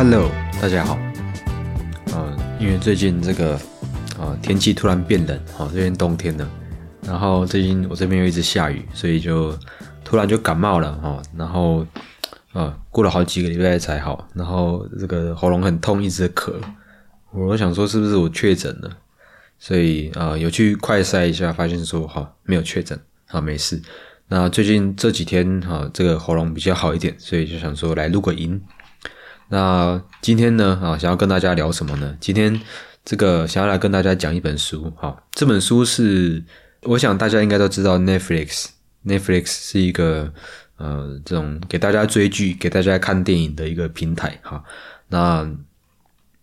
Hello，大家好。呃，因为最近这个呃天气突然变冷，哦，这边冬天了，然后最近我这边又一直下雨，所以就突然就感冒了哦。然后呃过了好几个礼拜才好，然后这个喉咙很痛，一直咳。我想说是不是我确诊了？所以呃有去快筛一下，发现说哈没有确诊，好没事。那最近这几天哈这个喉咙比较好一点，所以就想说来录个音。那今天呢啊想要跟大家聊什么呢？今天这个想要来跟大家讲一本书，哈，这本书是我想大家应该都知道，Netflix，Netflix 是一个呃这种给大家追剧、给大家看电影的一个平台哈。那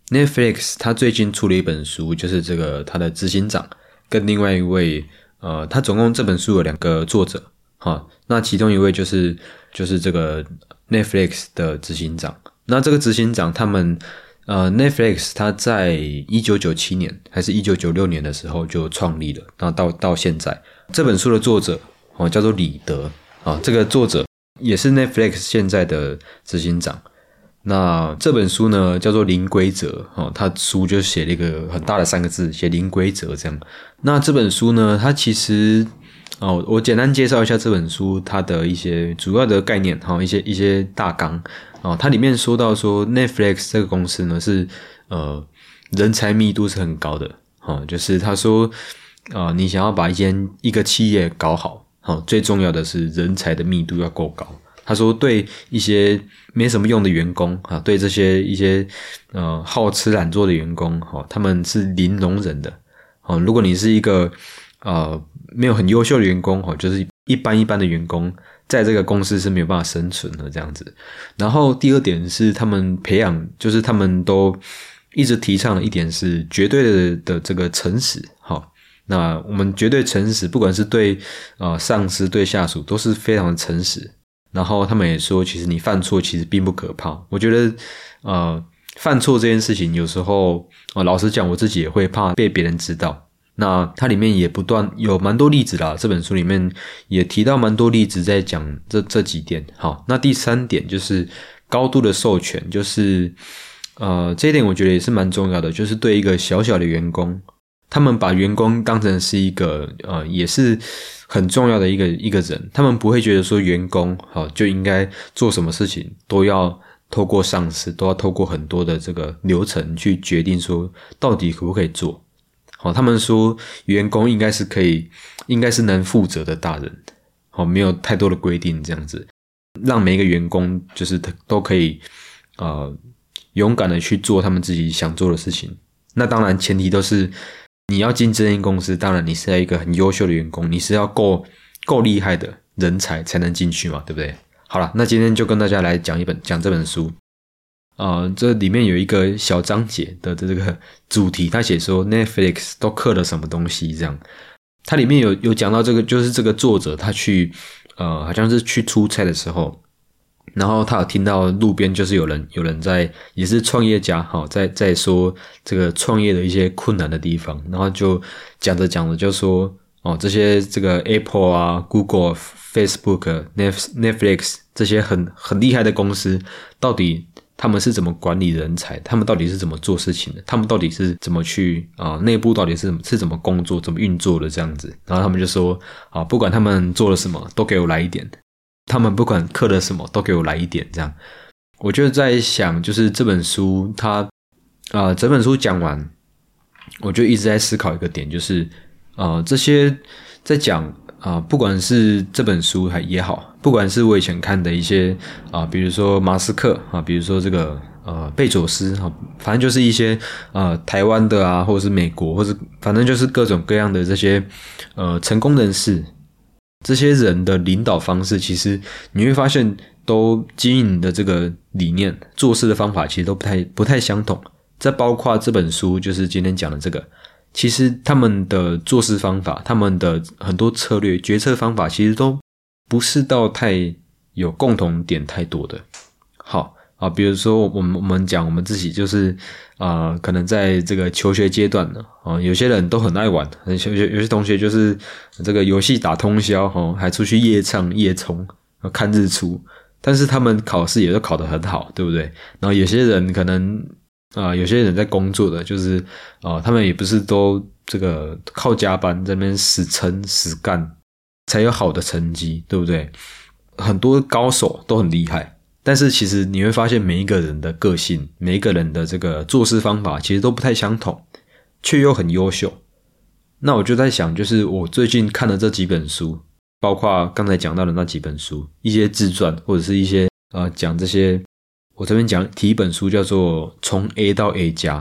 Netflix 它最近出了一本书，就是这个它的执行长跟另外一位呃，他总共这本书有两个作者哈。那其中一位就是就是这个 Netflix 的执行长。那这个执行长，他们呃，Netflix，他在一九九七年还是一九九六年的时候就创立了，那到到现在，这本书的作者哦叫做李德啊，这个作者也是 Netflix 现在的执行长。那这本书呢叫做零规则哦，他书就写了一个很大的三个字，写零规则这样。那这本书呢，它其实哦，我简单介绍一下这本书它的一些主要的概念哈，一些一些大纲。哦，它里面说到说，Netflix 这个公司呢是呃人才密度是很高的，哦，就是他说啊，你想要把一间一个企业搞好，哦，最重要的是人才的密度要够高。他说，对一些没什么用的员工啊，对这些一些呃好吃懒做的员工，哈，他们是零容忍的。哦，如果你是一个呃没有很优秀的员工，哈，就是一般一般的员工。在这个公司是没有办法生存的这样子，然后第二点是他们培养，就是他们都一直提倡的一点是绝对的的这个诚实，好，那我们绝对诚实，不管是对呃上司对下属都是非常的诚实，然后他们也说，其实你犯错其实并不可怕，我觉得呃犯错这件事情有时候啊老实讲，我自己也会怕被别人知道。那它里面也不断有蛮多例子啦，这本书里面也提到蛮多例子，在讲这这几点。好，那第三点就是高度的授权，就是呃，这一点我觉得也是蛮重要的，就是对一个小小的员工，他们把员工当成是一个呃，也是很重要的一个一个人，他们不会觉得说员工好就应该做什么事情都要透过上司，都要透过很多的这个流程去决定说到底可不可以做。哦，他们说员工应该是可以，应该是能负责的大人。哦，没有太多的规定，这样子让每一个员工就是都可以，呃，勇敢的去做他们自己想做的事情。那当然前提都是你要进这间公司，当然你是要一个很优秀的员工，你是要够够厉害的人才才能进去嘛，对不对？好了，那今天就跟大家来讲一本讲这本书。啊，这里面有一个小章节的这个主题，他写说 Netflix 都刻了什么东西这样。它里面有有讲到这个，就是这个作者他去呃，好像是去出差的时候，然后他有听到路边就是有人有人在也是创业家哈，在在说这个创业的一些困难的地方，然后就讲着讲着就说哦，这些这个 Apple 啊、Google、Facebook、Netflix 这些很很厉害的公司到底。他们是怎么管理人才？他们到底是怎么做事情的？他们到底是怎么去啊？内部到底是是怎么工作、怎么运作的这样子？然后他们就说啊，不管他们做了什么，都给我来一点；他们不管刻了什么，都给我来一点。这样，我就在想，就是这本书，它啊，整本书讲完，我就一直在思考一个点，就是啊，这些在讲。啊，不管是这本书还也好，不管是我以前看的一些啊，比如说马斯克啊，比如说这个呃贝佐斯啊，反正就是一些呃台湾的啊，或者是美国，或者反正就是各种各样的这些呃成功人士，这些人的领导方式，其实你会发现都经营的这个理念、做事的方法，其实都不太不太相同。再包括这本书，就是今天讲的这个。其实他们的做事方法，他们的很多策略、决策方法，其实都不是到太有共同点太多的。好啊，比如说我们我们讲我们自己就是啊，可能在这个求学阶段呢，啊，有些人都很爱玩，有些有些同学就是这个游戏打通宵，哈，还出去夜唱夜冲，看日出。但是他们考试也都考得很好，对不对？然后有些人可能啊，有些人在工作的，就是啊，他们也不是都这个靠加班在那边死撑死干才有好的成绩，对不对？很多高手都很厉害，但是其实你会发现每一个人的个性，每一个人的这个做事方法其实都不太相同，却又很优秀。那我就在想，就是我最近看的这几本书。包括刚才讲到的那几本书，一些自传或者是一些呃讲这些，我这边讲提一本书叫做《从 A 到 A 加》，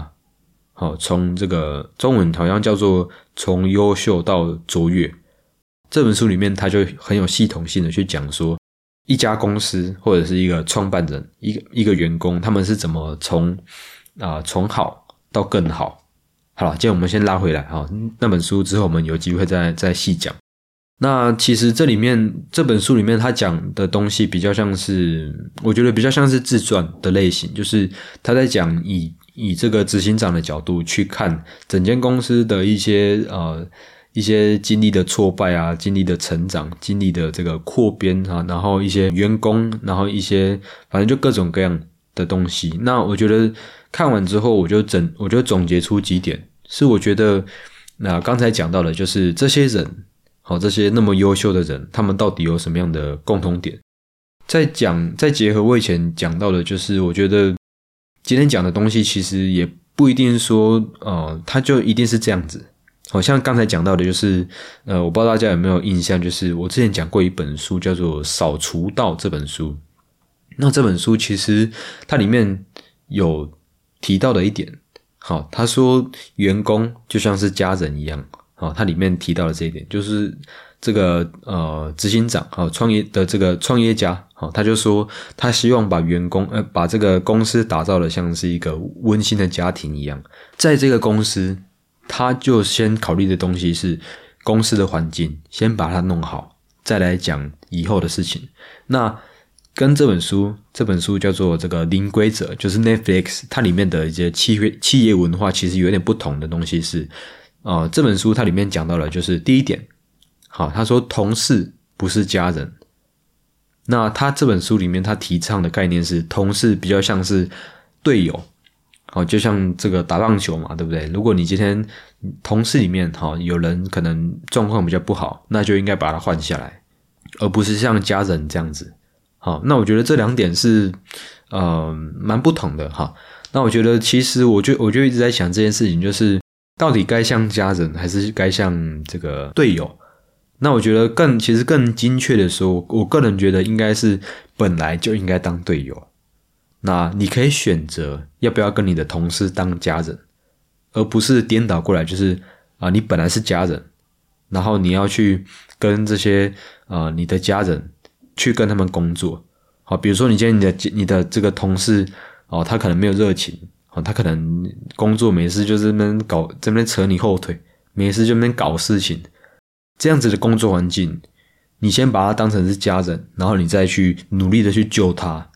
好，从这个中文好像叫做《从优秀到卓越》。这本书里面，他就很有系统性的去讲说，一家公司或者是一个创办人，一个一个员工，他们是怎么从啊从好到更好。好了，今天我们先拉回来哈，那本书之后我们有机会再再细讲。那其实这里面这本书里面他讲的东西比较像是，我觉得比较像是自传的类型，就是他在讲以以这个执行长的角度去看整间公司的一些呃一些经历的挫败啊，经历的成长，经历的这个扩编啊，然后一些员工，然后一些反正就各种各样的东西。那我觉得看完之后，我就整我就总结出几点，是我觉得那刚才讲到的，就是这些人。好，这些那么优秀的人，他们到底有什么样的共同点？再讲，再结合我以前讲到的，就是我觉得今天讲的东西，其实也不一定说，呃，他就一定是这样子。好像刚才讲到的，就是呃，我不知道大家有没有印象，就是我之前讲过一本书，叫做《扫除道》这本书。那这本书其实它里面有提到的一点，好，他说员工就像是家人一样。哦，它里面提到了这一点，就是这个呃，执行长哦，创业的这个创业家哦，他就说他希望把员工呃，把这个公司打造的像是一个温馨的家庭一样，在这个公司，他就先考虑的东西是公司的环境，先把它弄好，再来讲以后的事情。那跟这本书，这本书叫做这个零规则，就是 Netflix 它里面的一些企业企业文化，其实有点不同的东西是。啊，这本书它里面讲到了，就是第一点，好，他说同事不是家人。那他这本书里面他提倡的概念是，同事比较像是队友，好，就像这个打棒球嘛，对不对？如果你今天同事里面哈有人可能状况比较不好，那就应该把他换下来，而不是像家人这样子。好，那我觉得这两点是呃蛮不同的哈。那我觉得其实我就我就一直在想这件事情，就是。到底该像家人还是该像这个队友？那我觉得更其实更精确的说，我个人觉得应该是本来就应该当队友。那你可以选择要不要跟你的同事当家人，而不是颠倒过来，就是啊，你本来是家人，然后你要去跟这些啊你的家人去跟他们工作。好，比如说你今天你的你的这个同事哦，他可能没有热情。哦，他可能工作没事，就是边搞这边扯你后腿，没事就那边搞事情，这样子的工作环境，你先把他当成是家人，然后你再去努力的去救他。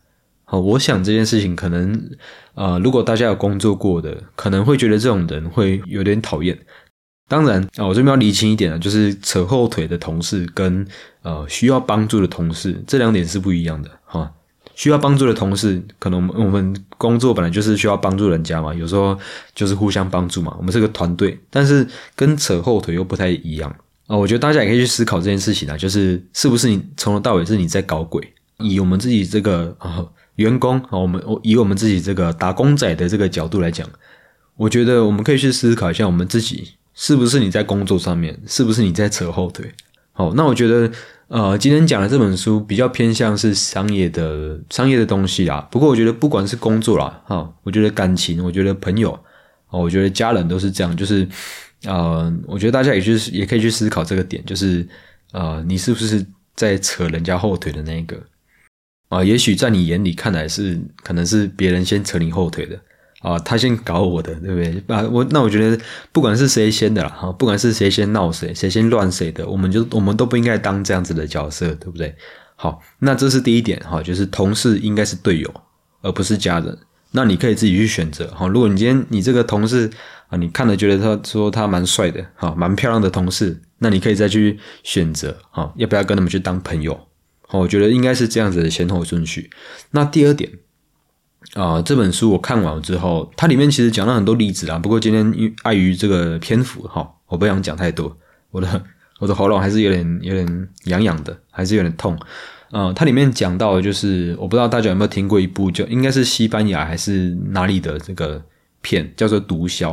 好，我想这件事情可能，呃，如果大家有工作过的，可能会觉得这种人会有点讨厌。当然啊，我这边要理清一点啊，就是扯后腿的同事跟呃需要帮助的同事，这两点是不一样的哈。需要帮助的同事，可能我们工作本来就是需要帮助人家嘛，有时候就是互相帮助嘛，我们是个团队。但是跟扯后腿又不太一样啊，我觉得大家也可以去思考这件事情啊，就是是不是你从头到尾是你在搞鬼？以我们自己这个啊员工啊，我们以我们自己这个打工仔的这个角度来讲，我觉得我们可以去思考一下，我们自己是不是你在工作上面，是不是你在扯后腿？好，那我觉得。呃，今天讲的这本书比较偏向是商业的商业的东西啦。不过我觉得不管是工作啦，哈，我觉得感情，我觉得朋友，哦，我觉得家人都是这样。就是，呃，我觉得大家也就是也可以去思考这个点，就是，呃，你是不是在扯人家后腿的那一个？啊，也许在你眼里看来是，可能是别人先扯你后腿的。啊，他先搞我的，对不对？啊，我那我觉得不管是谁先的啦，哈，不管是谁先闹谁，谁先乱谁的，我们就我们都不应该当这样子的角色，对不对？好，那这是第一点，哈，就是同事应该是队友，而不是家人。那你可以自己去选择，哈。如果你今天你这个同事啊，你看了觉得他说他蛮帅的，哈，蛮漂亮的同事，那你可以再去选择，哈，要不要跟他们去当朋友？好我觉得应该是这样子的先后顺序。那第二点啊，这本书我看完了之后，它里面其实讲了很多例子啊。不过今天碍于这个篇幅哈，我不想讲太多。我的 我的喉咙还是有点有点痒痒的，还是有点痛。呃，它里面讲到就是，我不知道大家有没有听过一部叫应该是西班牙还是哪里的这个片，叫做《毒枭》。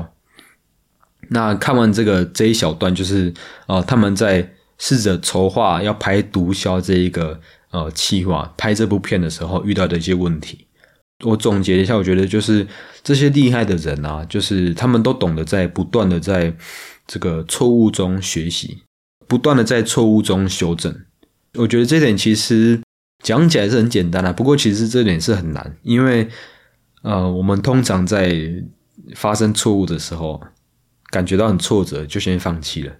那看完这个这一小段，就是呃，他们在试着筹划要拍《毒枭》这一个呃计划，拍这部片的时候遇到的一些问题。我总结一下，我觉得就是这些厉害的人啊，就是他们都懂得在不断的在这个错误中学习，不断的在错误中修正。我觉得这点其实讲起来是很简单的，不过其实这点是很难，因为呃，我们通常在发生错误的时候。感觉到很挫折，就先放弃了，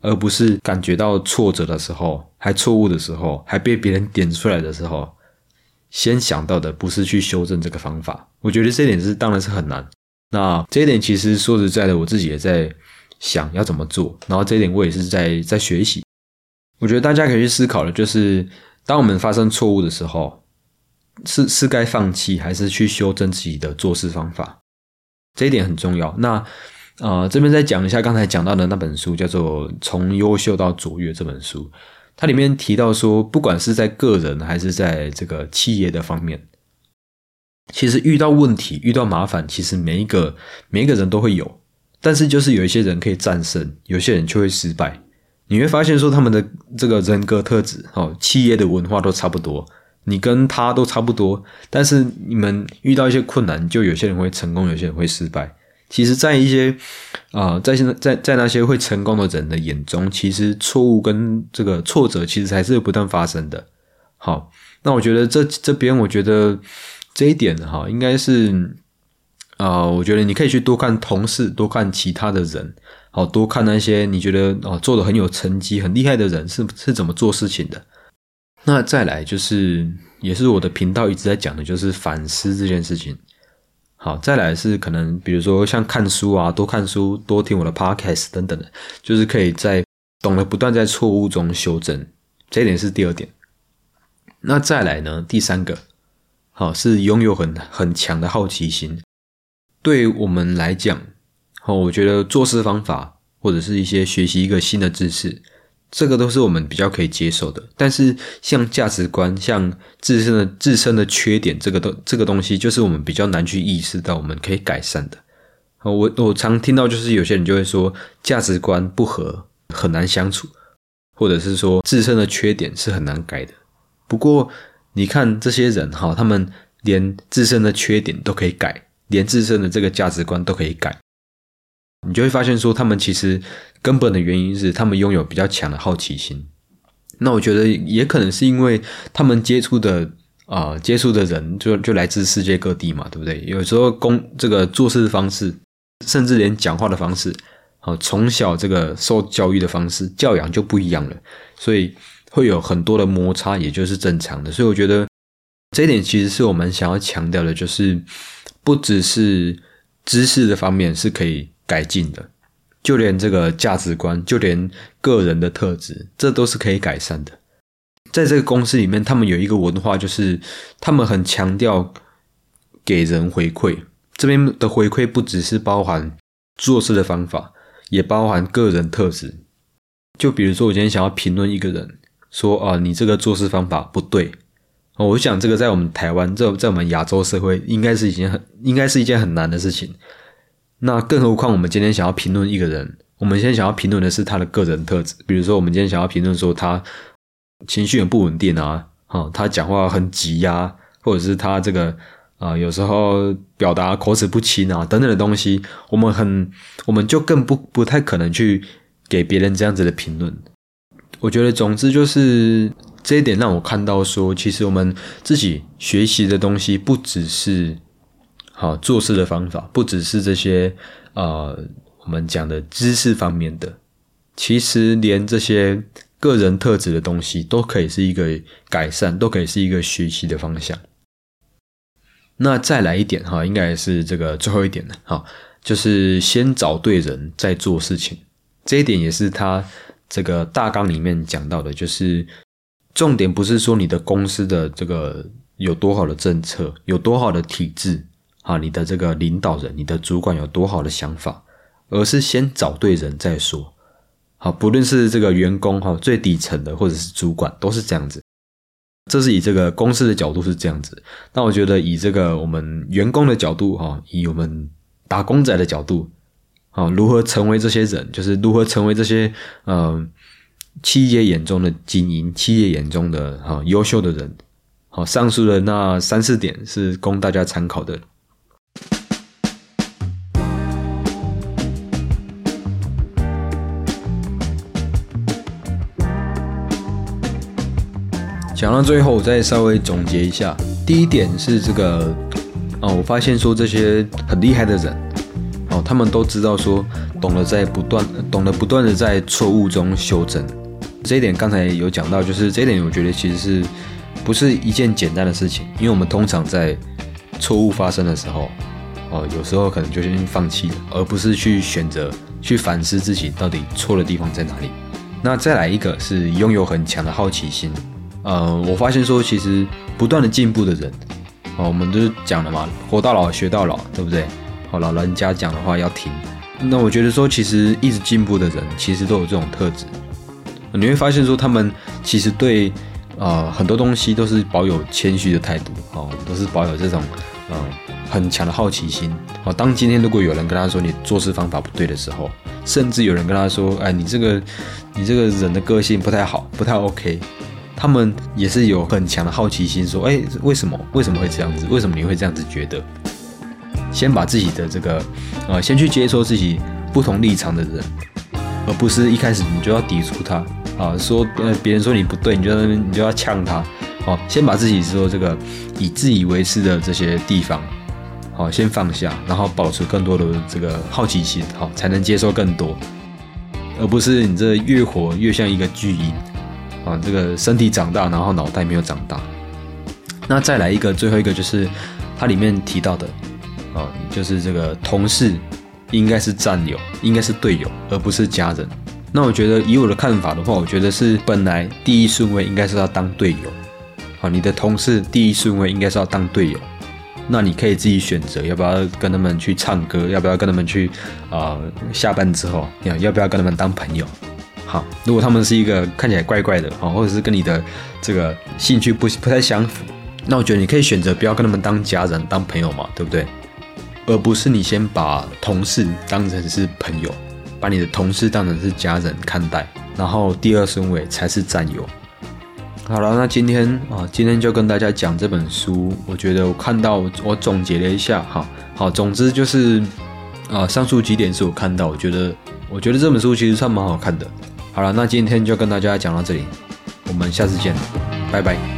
而不是感觉到挫折的时候，还错误的时候，还被别人点出来的时候，先想到的不是去修正这个方法。我觉得这一点是当然是很难。那这一点其实说实在的，我自己也在想要怎么做，然后这一点我也是在在学习。我觉得大家可以去思考的，就是当我们发生错误的时候，是是该放弃，还是去修正自己的做事方法？这一点很重要。那。啊，这边再讲一下刚才讲到的那本书，叫做《从优秀到卓越》这本书。它里面提到说，不管是在个人还是在这个企业的方面，其实遇到问题、遇到麻烦，其实每一个每一个人都会有。但是就是有一些人可以战胜，有些人就会失败。你会发现说，他们的这个人格特质、哦，企业的文化都差不多，你跟他都差不多。但是你们遇到一些困难，就有些人会成功，有些人会失败。其实，在一些啊，在现在在在那些会成功的人的眼中，其实错误跟这个挫折，其实还是不断发生的。好，那我觉得这这边，我觉得这一点哈，应该是啊，我觉得你可以去多看同事，多看其他的人，好多看那些你觉得哦做的很有成绩、很厉害的人是是怎么做事情的。那再来就是，也是我的频道一直在讲的，就是反思这件事情。好，再来是可能，比如说像看书啊，多看书，多听我的 podcast 等等的，就是可以在懂得不断在错误中修正，这点是第二点。那再来呢，第三个，好是拥有很很强的好奇心。对我们来讲，好，我觉得做事方法或者是一些学习一个新的知识。这个都是我们比较可以接受的，但是像价值观、像自身的自身的缺点，这个都这个东西，就是我们比较难去意识到我们可以改善的。我我常听到就是有些人就会说价值观不合很难相处，或者是说自身的缺点是很难改的。不过你看这些人哈，他们连自身的缺点都可以改，连自身的这个价值观都可以改。你就会发现，说他们其实根本的原因是他们拥有比较强的好奇心。那我觉得也可能是因为他们接触的啊，接触的人就就来自世界各地嘛，对不对？有时候工这个做事的方式，甚至连讲话的方式，好从小这个受教育的方式教养就不一样了，所以会有很多的摩擦，也就是正常的。所以我觉得这一点其实是我们想要强调的，就是不只是知识的方面是可以。改进的，就连这个价值观，就连个人的特质，这都是可以改善的。在这个公司里面，他们有一个文化，就是他们很强调给人回馈。这边的回馈不只是包含做事的方法，也包含个人特质。就比如说，我今天想要评论一个人，说啊，你这个做事方法不对。我想这个在我们台湾，这在我们亚洲社会，应该是一件很，应该是一件很难的事情。那更何况，我们今天想要评论一个人，我们现在想要评论的是他的个人特质。比如说，我们今天想要评论说他情绪很不稳定啊，哈，他讲话很急呀，或者是他这个啊，有时候表达口齿不清啊，等等的东西，我们很，我们就更不不太可能去给别人这样子的评论。我觉得，总之就是这一点让我看到说，其实我们自己学习的东西不只是。好做事的方法不只是这些，呃，我们讲的知识方面的，其实连这些个人特质的东西都可以是一个改善，都可以是一个学习的方向。那再来一点哈，应该是这个最后一点了，哈，就是先找对人再做事情。这一点也是他这个大纲里面讲到的，就是重点不是说你的公司的这个有多好的政策，有多好的体制啊，你的这个领导人、你的主管有多好的想法，而是先找对人再说。好，不论是这个员工哈，最底层的或者是主管，都是这样子。这是以这个公司的角度是这样子。那我觉得以这个我们员工的角度哈，以我们打工仔的角度，啊，如何成为这些人，就是如何成为这些呃企业眼中的精英，企业眼中的哈优秀的人。好，上述的那三四点是供大家参考的。讲到最后，我再稍微总结一下。第一点是这个，哦，我发现说这些很厉害的人，哦，他们都知道说，懂得在不断，懂得不断的在错误中修正。这一点刚才有讲到，就是这一点，我觉得其实是不是一件简单的事情，因为我们通常在错误发生的时候，哦，有时候可能就先放弃了，而不是去选择去反思自己到底错的地方在哪里。那再来一个是拥有很强的好奇心。呃，我发现说，其实不断的进步的人，哦，我们都讲了嘛，活到老学到老，对不对？好，老人家讲的话要听。那我觉得说，其实一直进步的人，其实都有这种特质。你会发现说，他们其实对呃很多东西都是保有谦虚的态度，哦，都是保有这种呃很强的好奇心。哦，当今天如果有人跟他说你做事方法不对的时候，甚至有人跟他说，哎，你这个你这个人的个性不太好，不太 OK。他们也是有很强的好奇心，说：“哎，为什么？为什么会这样子？为什么你会这样子觉得？”先把自己的这个，呃，先去接受自己不同立场的人，而不是一开始你就要抵触他啊，说呃别人说你不对，你就在那边你就要呛他，哦，先把自己说这个以自以为是的这些地方，好，先放下，然后保持更多的这个好奇心，好，才能接受更多，而不是你这越活越像一个巨婴。啊，这个身体长大，然后脑袋没有长大。那再来一个，最后一个就是它里面提到的，啊，就是这个同事应该是战友，应该是队友，而不是家人。那我觉得以我的看法的话，我觉得是本来第一顺位应该是要当队友。好，你的同事第一顺位应该是要当队友。那你可以自己选择要不要跟他们去唱歌，要不要跟他们去啊，下班之后要要不要跟他们当朋友。好，如果他们是一个看起来怪怪的，哦，或者是跟你的这个兴趣不不太相符，那我觉得你可以选择不要跟他们当家人、当朋友嘛，对不对？而不是你先把同事当成是朋友，把你的同事当成是家人看待，然后第二顺位才是战友。好了，那今天啊，今天就跟大家讲这本书，我觉得我看到我总结了一下，哈，好，总之就是啊，上述几点是我看到，我觉得我觉得这本书其实算蛮好看的。好了，那今天就跟大家讲到这里，我们下次见，拜拜。